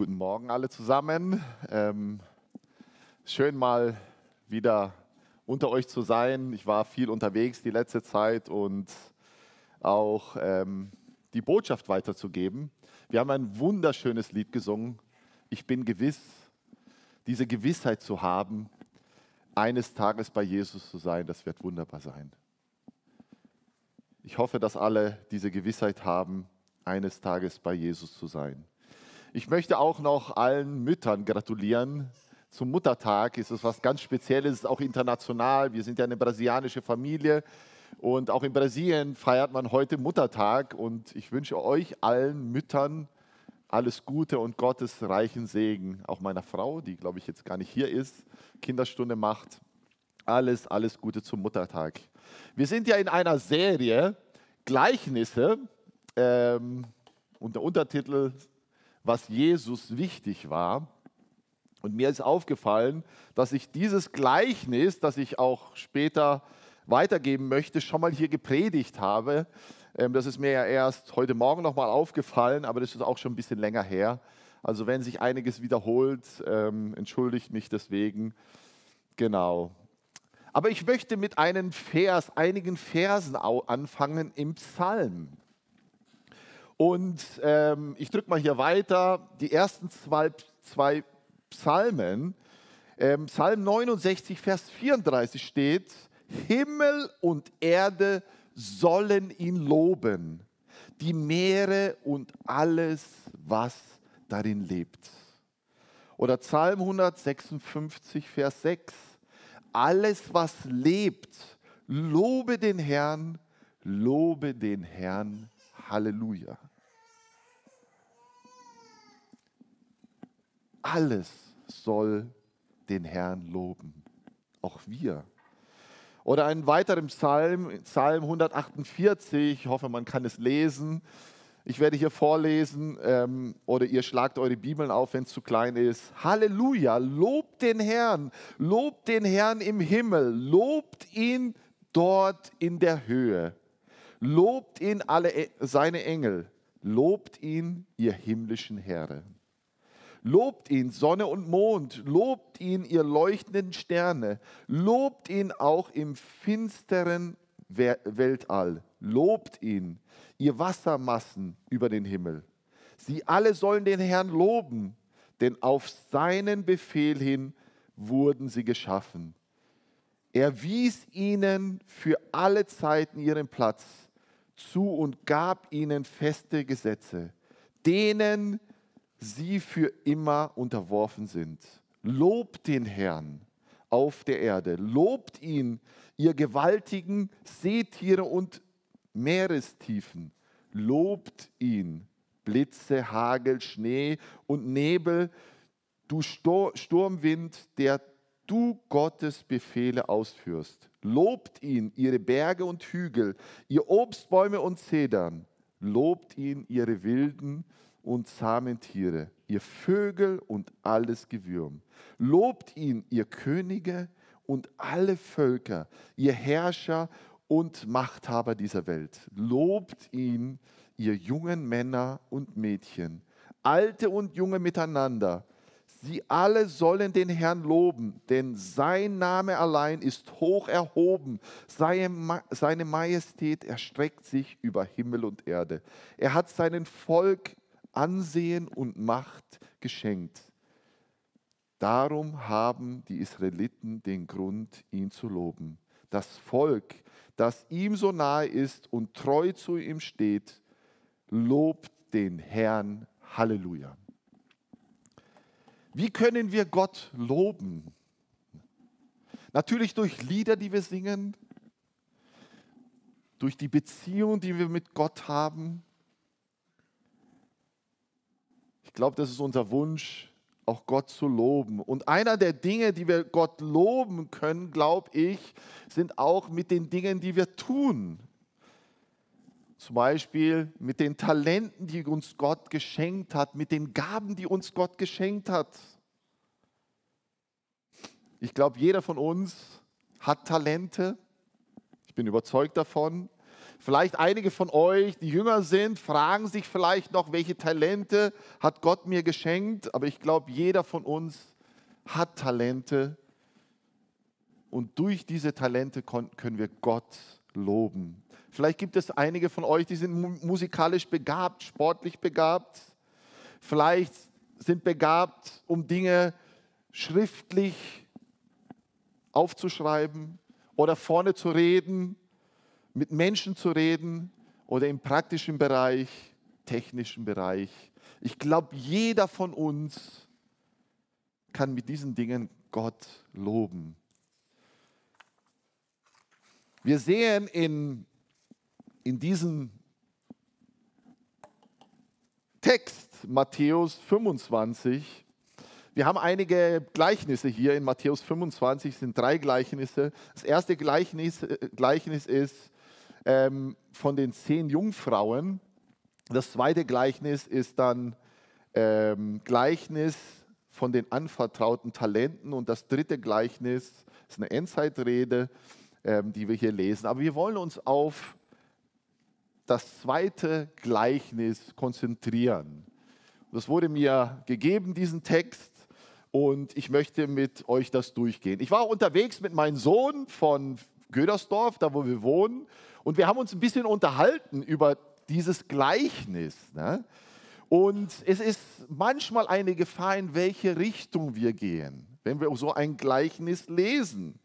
Guten Morgen alle zusammen. Ähm, schön mal wieder unter euch zu sein. Ich war viel unterwegs die letzte Zeit und auch ähm, die Botschaft weiterzugeben. Wir haben ein wunderschönes Lied gesungen. Ich bin gewiss, diese Gewissheit zu haben, eines Tages bei Jesus zu sein, das wird wunderbar sein. Ich hoffe, dass alle diese Gewissheit haben, eines Tages bei Jesus zu sein. Ich möchte auch noch allen Müttern gratulieren. Zum Muttertag ist es was ganz Spezielles, auch international. Wir sind ja eine brasilianische Familie und auch in Brasilien feiert man heute Muttertag. Und ich wünsche euch allen Müttern alles Gute und Gottes reichen Segen. Auch meiner Frau, die glaube ich jetzt gar nicht hier ist, Kinderstunde macht. Alles, alles Gute zum Muttertag. Wir sind ja in einer Serie Gleichnisse ähm, und der Untertitel was Jesus wichtig war. Und mir ist aufgefallen, dass ich dieses Gleichnis, das ich auch später weitergeben möchte, schon mal hier gepredigt habe. Ähm, das ist mir ja erst heute Morgen nochmal aufgefallen, aber das ist auch schon ein bisschen länger her. Also wenn sich einiges wiederholt, ähm, entschuldigt mich deswegen. Genau. Aber ich möchte mit einem Vers, einigen Versen anfangen im Psalm. Und ähm, ich drücke mal hier weiter. Die ersten zwei, zwei Psalmen. Ähm, Psalm 69, Vers 34 steht, Himmel und Erde sollen ihn loben, die Meere und alles, was darin lebt. Oder Psalm 156, Vers 6, alles, was lebt, lobe den Herrn, lobe den Herrn, Halleluja. Alles soll den Herrn loben, auch wir. Oder einen weiteren Psalm, Psalm 148, ich hoffe, man kann es lesen. Ich werde hier vorlesen ähm, oder ihr schlagt eure Bibeln auf, wenn es zu klein ist. Halleluja, lobt den Herrn, lobt den Herrn im Himmel, lobt ihn dort in der Höhe, lobt ihn alle e-, seine Engel, lobt ihn ihr himmlischen Heere. Lobt ihn, Sonne und Mond, lobt ihn, ihr leuchtenden Sterne, lobt ihn auch im finsteren Weltall, lobt ihn, ihr Wassermassen über den Himmel. Sie alle sollen den Herrn loben, denn auf seinen Befehl hin wurden sie geschaffen. Er wies ihnen für alle Zeiten ihren Platz zu und gab ihnen feste Gesetze, denen sie für immer unterworfen sind. Lobt den Herrn auf der Erde, lobt ihn, ihr gewaltigen Seetiere und Meerestiefen, lobt ihn, Blitze, Hagel, Schnee und Nebel, du Sturmwind, der du Gottes Befehle ausführst. Lobt ihn, ihre Berge und Hügel, ihr Obstbäume und Zedern. Lobt ihn, ihre wilden und zahmen Tiere, ihr Vögel und alles Gewürm. Lobt ihn, ihr Könige und alle Völker, ihr Herrscher und Machthaber dieser Welt. Lobt ihn, ihr jungen Männer und Mädchen, alte und junge miteinander. Sie alle sollen den Herrn loben, denn sein Name allein ist hoch erhoben. Seine Majestät erstreckt sich über Himmel und Erde. Er hat seinen Volk Ansehen und Macht geschenkt. Darum haben die Israeliten den Grund, ihn zu loben. Das Volk, das ihm so nahe ist und treu zu ihm steht, lobt den Herrn. Halleluja. Wie können wir Gott loben? Natürlich durch Lieder, die wir singen, durch die Beziehung, die wir mit Gott haben, ich glaube, das ist unser Wunsch, auch Gott zu loben. Und einer der Dinge, die wir Gott loben können, glaube ich, sind auch mit den Dingen, die wir tun. Zum Beispiel mit den Talenten, die uns Gott geschenkt hat, mit den Gaben, die uns Gott geschenkt hat. Ich glaube, jeder von uns hat Talente. Ich bin überzeugt davon. Vielleicht einige von euch, die jünger sind, fragen sich vielleicht noch, welche Talente hat Gott mir geschenkt. Aber ich glaube, jeder von uns hat Talente. Und durch diese Talente können wir Gott loben. Vielleicht gibt es einige von euch, die sind musikalisch begabt, sportlich begabt. Vielleicht sind begabt, um Dinge schriftlich aufzuschreiben oder vorne zu reden, mit Menschen zu reden oder im praktischen Bereich, technischen Bereich. Ich glaube, jeder von uns kann mit diesen Dingen Gott loben. Wir sehen in, in diesem Text Matthäus 25, wir haben einige Gleichnisse hier in Matthäus 25, es sind drei Gleichnisse. Das erste Gleichnis, äh, Gleichnis ist ähm, von den zehn Jungfrauen. Das zweite Gleichnis ist dann ähm, Gleichnis von den anvertrauten Talenten. Und das dritte Gleichnis ist eine Endzeitrede, ähm, die wir hier lesen. Aber wir wollen uns auf das zweite Gleichnis konzentrieren. Das wurde mir gegeben, diesen Text, und ich möchte mit euch das durchgehen. Ich war unterwegs mit meinem Sohn von Gödersdorf, da wo wir wohnen, und wir haben uns ein bisschen unterhalten über dieses Gleichnis. Ne? Und es ist manchmal eine Gefahr, in welche Richtung wir gehen, wenn wir so ein Gleichnis lesen.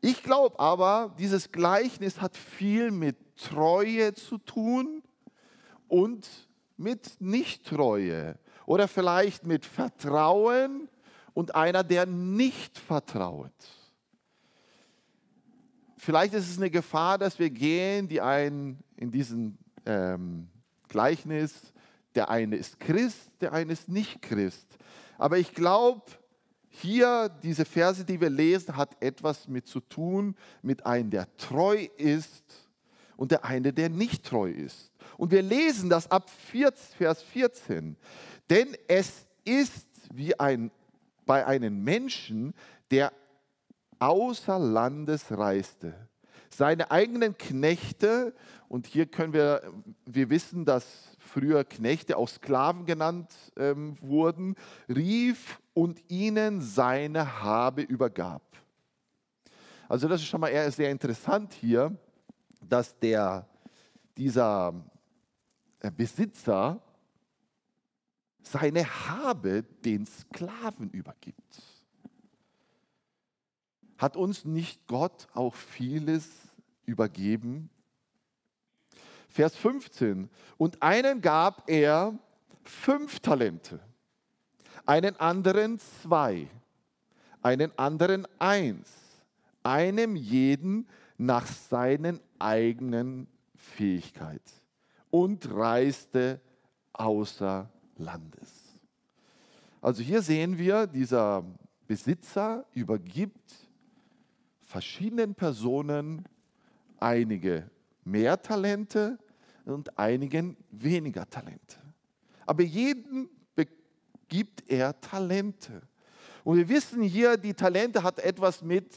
Ich glaube aber, dieses Gleichnis hat viel mit Treue zu tun und mit Nichttreue oder vielleicht mit Vertrauen und einer, der nicht vertraut. Vielleicht ist es eine Gefahr, dass wir gehen, die einen in diesem ähm, Gleichnis, der eine ist Christ, der eine ist nicht Christ. Aber ich glaube, hier, diese Verse, die wir lesen, hat etwas mit zu tun, mit einem, der treu ist und der eine, der nicht treu ist. Und wir lesen das ab Vers 14. Denn es ist wie ein, bei einem Menschen, der außer Landes reiste. Seine eigenen Knechte, und hier können wir, wir wissen, dass früher Knechte auch Sklaven genannt ähm, wurden, rief und ihnen seine Habe übergab. Also das ist schon mal eher sehr interessant hier, dass der, dieser äh, Besitzer seine Habe den Sklaven übergibt. Hat uns nicht Gott auch vieles übergeben? Vers 15. Und einen gab er fünf Talente, einen anderen zwei, einen anderen eins, einem jeden nach seinen eigenen Fähigkeit und reiste außer Landes. Also hier sehen wir, dieser Besitzer übergibt verschiedenen Personen einige mehr Talente und einigen weniger Talente. Aber jedem gibt er Talente. Und wir wissen hier, die Talente hat etwas mit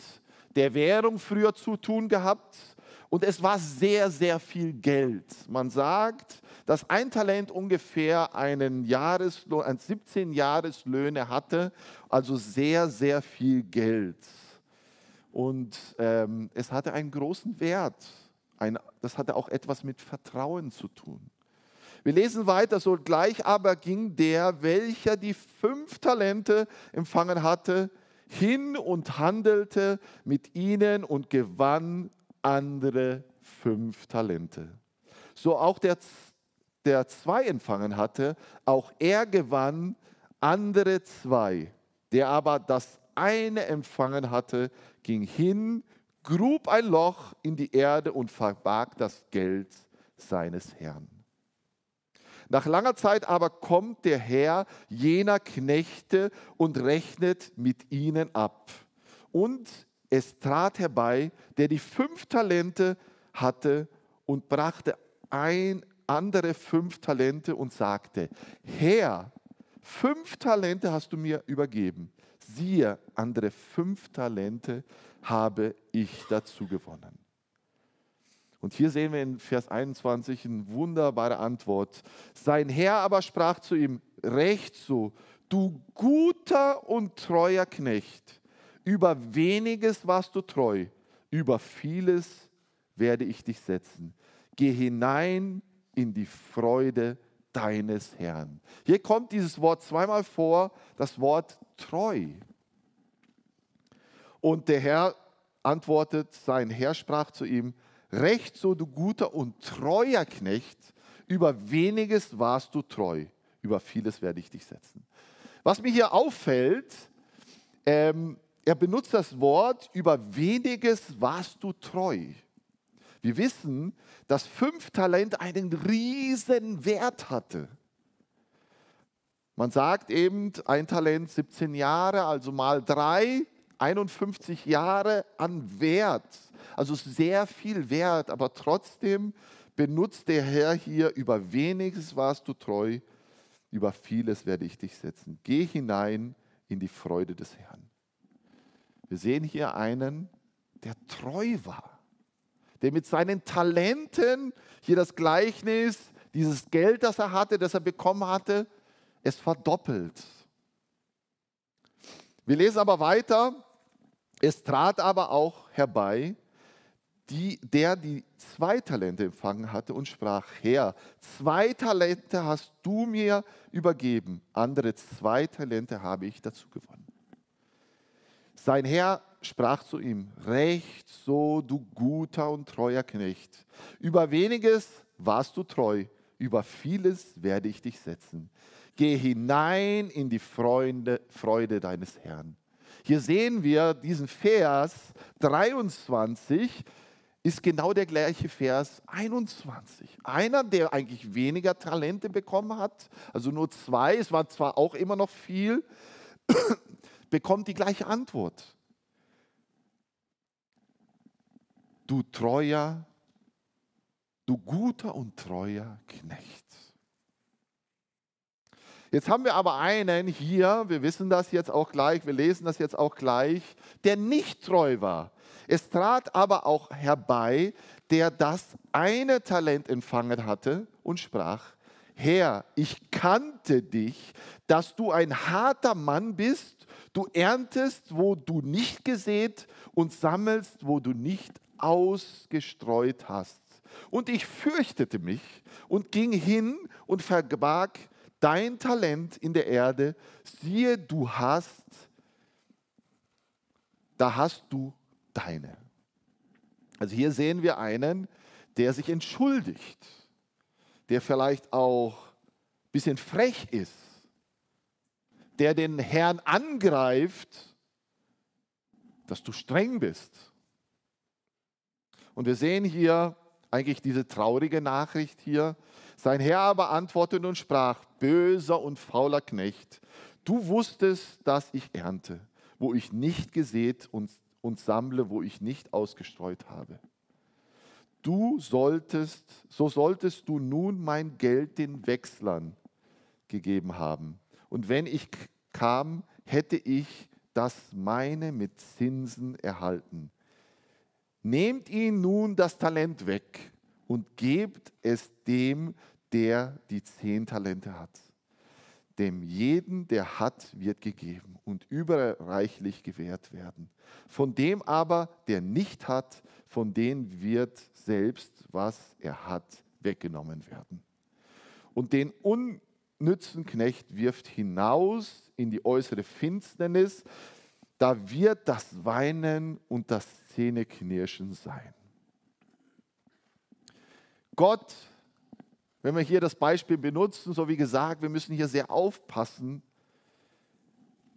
der Währung früher zu tun gehabt. Und es war sehr, sehr viel Geld. Man sagt, dass ein Talent ungefähr einen Jahreslohn, 17 Jahreslöhne hatte, also sehr, sehr viel Geld. Und ähm, es hatte einen großen Wert. Ein, das hatte auch etwas mit Vertrauen zu tun. Wir lesen weiter, so gleich aber ging der, welcher die fünf Talente empfangen hatte, hin und handelte mit ihnen und gewann andere fünf Talente. So auch der, der zwei empfangen hatte, auch er gewann andere zwei. Der aber das eine empfangen hatte, ging hin, grub ein Loch in die Erde und verbarg das Geld seines Herrn. Nach langer Zeit aber kommt der Herr jener Knechte und rechnet mit ihnen ab. Und es trat herbei, der die fünf Talente hatte und brachte ein andere fünf Talente und sagte, Herr, fünf Talente hast du mir übergeben. Siehe, andere fünf Talente habe ich dazu gewonnen. Und hier sehen wir in Vers 21 eine wunderbare Antwort. Sein Herr aber sprach zu ihm, recht so, du guter und treuer Knecht, über weniges warst du treu, über vieles werde ich dich setzen. Geh hinein in die Freude deines Herrn. Hier kommt dieses Wort zweimal vor, das Wort treu. Und der Herr antwortet, sein Herr sprach zu ihm, Recht so, du guter und treuer Knecht, über weniges warst du treu, über vieles werde ich dich setzen. Was mir hier auffällt, ähm, er benutzt das Wort, über weniges warst du treu. Wir wissen, dass fünf Talent einen riesen Wert hatte. Man sagt eben, ein Talent 17 Jahre, also mal drei, 51 Jahre an Wert. Also sehr viel Wert, aber trotzdem benutzt der Herr hier, über weniges warst du treu, über vieles werde ich dich setzen. Geh hinein in die Freude des Herrn. Wir sehen hier einen, der treu war, der mit seinen Talenten, hier das Gleichnis, dieses Geld, das er hatte, das er bekommen hatte, es verdoppelt. Wir lesen aber weiter, es trat aber auch herbei, die, der die zwei Talente empfangen hatte und sprach, Herr, zwei Talente hast du mir übergeben, andere zwei Talente habe ich dazu gewonnen. Sein Herr sprach zu ihm, recht so, du guter und treuer Knecht. Über weniges warst du treu, über vieles werde ich dich setzen. Geh hinein in die Freude, Freude deines Herrn. Hier sehen wir diesen Vers 23 ist genau der gleiche Vers 21. Einer, der eigentlich weniger Talente bekommen hat, also nur zwei, es war zwar auch immer noch viel, bekommt die gleiche Antwort. Du treuer, du guter und treuer Knecht. Jetzt haben wir aber einen hier, wir wissen das jetzt auch gleich, wir lesen das jetzt auch gleich, der nicht treu war. Es trat aber auch herbei, der das eine Talent empfangen hatte und sprach, Herr, ich kannte dich, dass du ein harter Mann bist, du erntest, wo du nicht gesät und sammelst, wo du nicht ausgestreut hast. Und ich fürchtete mich und ging hin und verbarg dein Talent in der Erde, siehe, du hast, da hast du deine. Also hier sehen wir einen, der sich entschuldigt, der vielleicht auch ein bisschen frech ist, der den Herrn angreift, dass du streng bist. Und wir sehen hier eigentlich diese traurige Nachricht hier, sein Herr aber antwortete und sprach, böser und fauler Knecht, du wusstest, dass ich ernte, wo ich nicht gesät und, und sammle, wo ich nicht ausgestreut habe. Du solltest, so solltest du nun mein Geld den Wechslern gegeben haben. Und wenn ich kam, hätte ich das meine mit Zinsen erhalten. Nehmt ihn nun das Talent weg und gebt es dem, der die zehn Talente hat. Dem jeden, der hat, wird gegeben und überreichlich gewährt werden. Von dem aber, der nicht hat, von dem wird selbst, was er hat, weggenommen werden. Und den unnützen Knecht wirft hinaus in die äußere Finsternis, da wird das Weinen und das Zähneknirschen sein. Gott, wenn wir hier das Beispiel benutzen, so wie gesagt, wir müssen hier sehr aufpassen,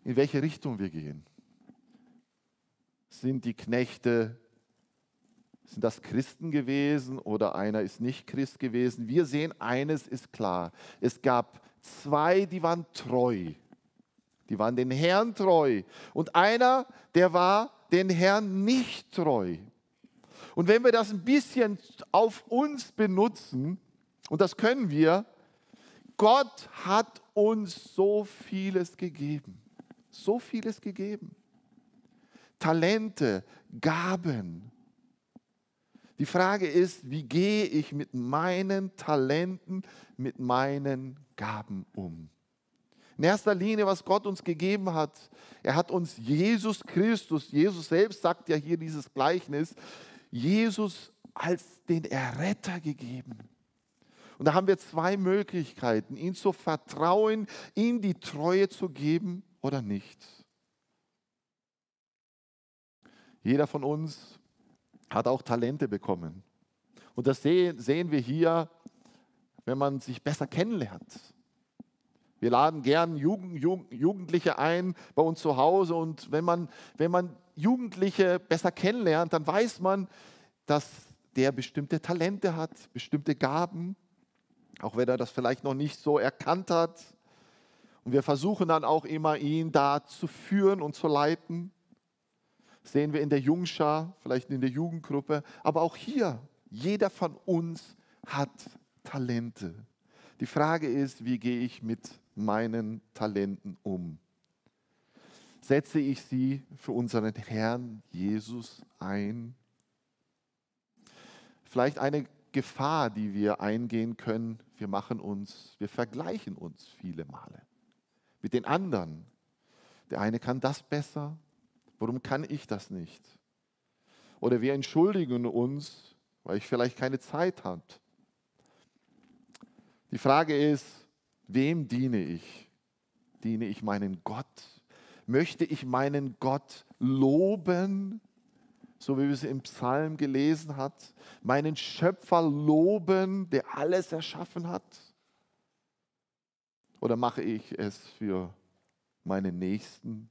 in welche Richtung wir gehen. Sind die Knechte, sind das Christen gewesen oder einer ist nicht Christ gewesen? Wir sehen, eines ist klar. Es gab zwei, die waren treu. Die waren den Herrn treu. Und einer, der war den Herrn nicht treu. Und wenn wir das ein bisschen auf uns benutzen, und das können wir, Gott hat uns so vieles gegeben. So vieles gegeben. Talente, Gaben. Die Frage ist, wie gehe ich mit meinen Talenten, mit meinen Gaben um? In erster Linie, was Gott uns gegeben hat, er hat uns Jesus Christus, Jesus selbst sagt ja hier dieses Gleichnis, Jesus als den Erretter gegeben. Und da haben wir zwei Möglichkeiten, ihn zu vertrauen, ihm die Treue zu geben oder nicht. Jeder von uns hat auch Talente bekommen. Und das sehen wir hier, wenn man sich besser kennenlernt. Wir laden gern Jugend, Jugendliche ein bei uns zu Hause und wenn man, wenn man Jugendliche besser kennenlernt, dann weiß man, dass der bestimmte Talente hat, bestimmte Gaben, auch wenn er das vielleicht noch nicht so erkannt hat. Und wir versuchen dann auch immer, ihn da zu führen und zu leiten sehen wir in der Jungschar, vielleicht in der Jugendgruppe, aber auch hier, jeder von uns hat Talente. Die Frage ist, wie gehe ich mit meinen Talenten um? Setze ich sie für unseren Herrn Jesus ein? Vielleicht eine Gefahr, die wir eingehen können, wir machen uns, wir vergleichen uns viele Male mit den anderen. Der eine kann das besser, Warum kann ich das nicht? Oder wir entschuldigen uns, weil ich vielleicht keine Zeit habe. Die Frage ist, wem diene ich? Diene ich meinen Gott? Möchte ich meinen Gott loben, so wie wir es im Psalm gelesen hat? Meinen Schöpfer loben, der alles erschaffen hat? Oder mache ich es für meinen Nächsten?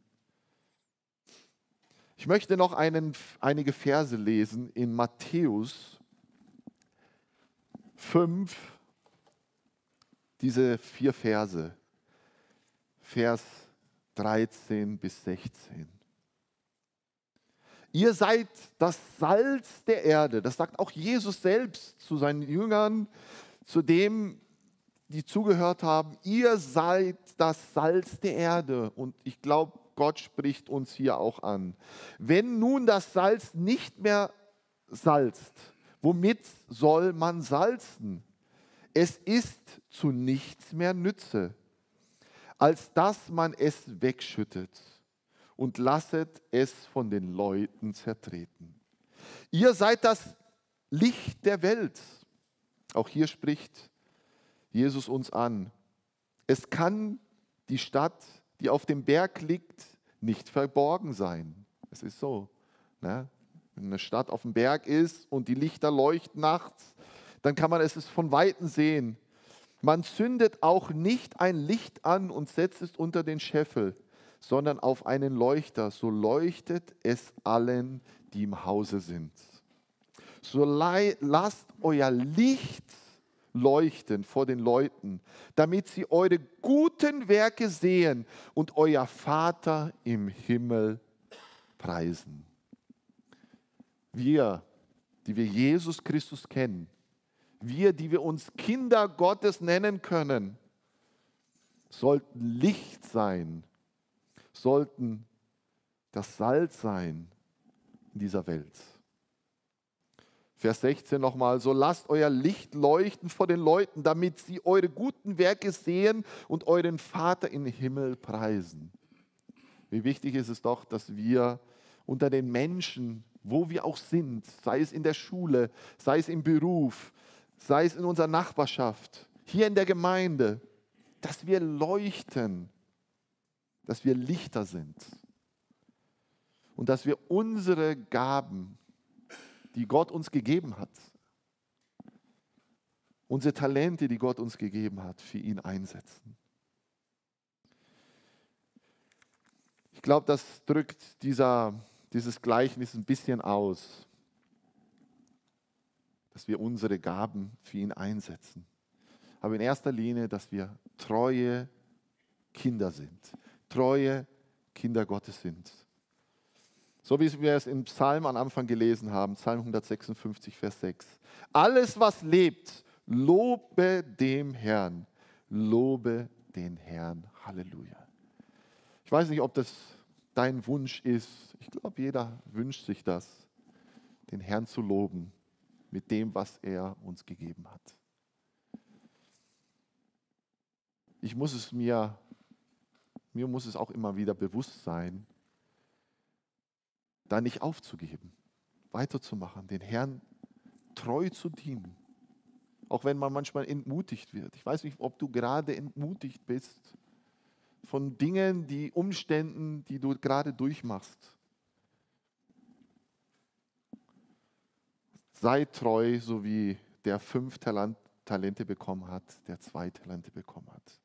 Ich möchte noch einen, einige Verse lesen in Matthäus 5, diese vier Verse, Vers 13 bis 16. Ihr seid das Salz der Erde. Das sagt auch Jesus selbst zu seinen Jüngern, zu dem, die zugehört haben. Ihr seid das Salz der Erde. Und ich glaube, Gott spricht uns hier auch an. Wenn nun das Salz nicht mehr salzt, womit soll man salzen? Es ist zu nichts mehr Nütze, als dass man es wegschüttet und lasset es von den Leuten zertreten. Ihr seid das Licht der Welt. Auch hier spricht Jesus uns an. Es kann die Stadt, die auf dem Berg liegt, nicht verborgen sein. Es ist so. Ne? Wenn eine Stadt auf dem Berg ist und die Lichter leuchten nachts, dann kann man es von Weitem sehen. Man zündet auch nicht ein Licht an und setzt es unter den Scheffel, sondern auf einen Leuchter. So leuchtet es allen, die im Hause sind. So lasst euer Licht leuchten vor den Leuten, damit sie eure guten Werke sehen und euer Vater im Himmel preisen. Wir, die wir Jesus Christus kennen, wir, die wir uns Kinder Gottes nennen können, sollten Licht sein, sollten das Salz sein in dieser Welt. Vers 16 nochmal, so lasst euer Licht leuchten vor den Leuten, damit sie eure guten Werke sehen und euren Vater im Himmel preisen. Wie wichtig ist es doch, dass wir unter den Menschen, wo wir auch sind, sei es in der Schule, sei es im Beruf, sei es in unserer Nachbarschaft, hier in der Gemeinde, dass wir leuchten, dass wir Lichter sind und dass wir unsere Gaben die Gott uns gegeben hat, unsere Talente, die Gott uns gegeben hat, für ihn einsetzen. Ich glaube, das drückt dieser, dieses Gleichnis ein bisschen aus, dass wir unsere Gaben für ihn einsetzen. Aber in erster Linie, dass wir treue Kinder sind, treue Kinder Gottes sind. So wie wir es im Psalm am Anfang gelesen haben, Psalm 156, Vers 6. Alles, was lebt, lobe dem Herrn. Lobe den Herrn. Halleluja. Ich weiß nicht, ob das dein Wunsch ist. Ich glaube, jeder wünscht sich das, den Herrn zu loben. Mit dem, was er uns gegeben hat. Ich muss es mir, mir muss es auch immer wieder bewusst sein, da nicht aufzugeben, weiterzumachen, den Herrn treu zu dienen. Auch wenn man manchmal entmutigt wird. Ich weiß nicht, ob du gerade entmutigt bist von Dingen, die Umständen, die du gerade durchmachst. Sei treu, so wie der fünf Talente bekommen hat, der zwei Talente bekommen hat.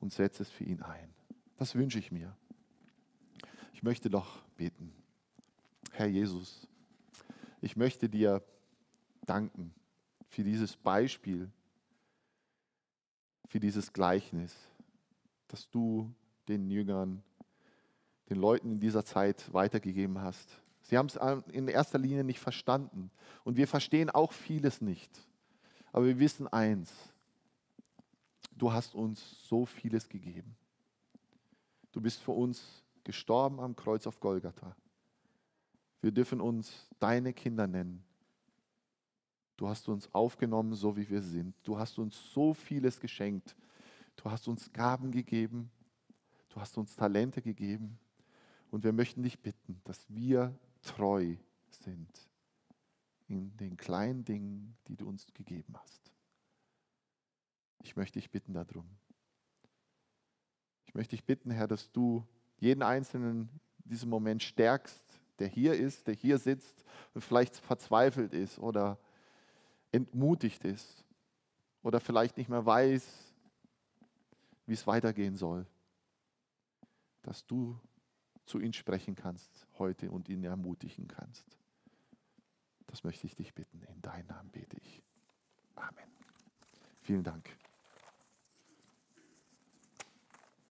Und setze es für ihn ein. Das wünsche ich mir. Ich möchte doch beten. Herr Jesus, ich möchte dir danken für dieses Beispiel, für dieses Gleichnis, das du den Jüngern, den Leuten in dieser Zeit weitergegeben hast. Sie haben es in erster Linie nicht verstanden. Und wir verstehen auch vieles nicht. Aber wir wissen eins, du hast uns so vieles gegeben. Du bist für uns gestorben am Kreuz auf Golgatha. Wir dürfen uns deine Kinder nennen. Du hast uns aufgenommen, so wie wir sind. Du hast uns so vieles geschenkt. Du hast uns Gaben gegeben. Du hast uns Talente gegeben. Und wir möchten dich bitten, dass wir treu sind in den kleinen Dingen, die du uns gegeben hast. Ich möchte dich bitten darum. Ich möchte dich bitten, Herr, dass du jeden Einzelnen in diesem Moment stärkst, der hier ist, der hier sitzt und vielleicht verzweifelt ist oder entmutigt ist oder vielleicht nicht mehr weiß, wie es weitergehen soll, dass du zu ihm sprechen kannst heute und ihn ermutigen kannst. Das möchte ich dich bitten. In deinem Namen bete ich. Amen. Vielen Dank.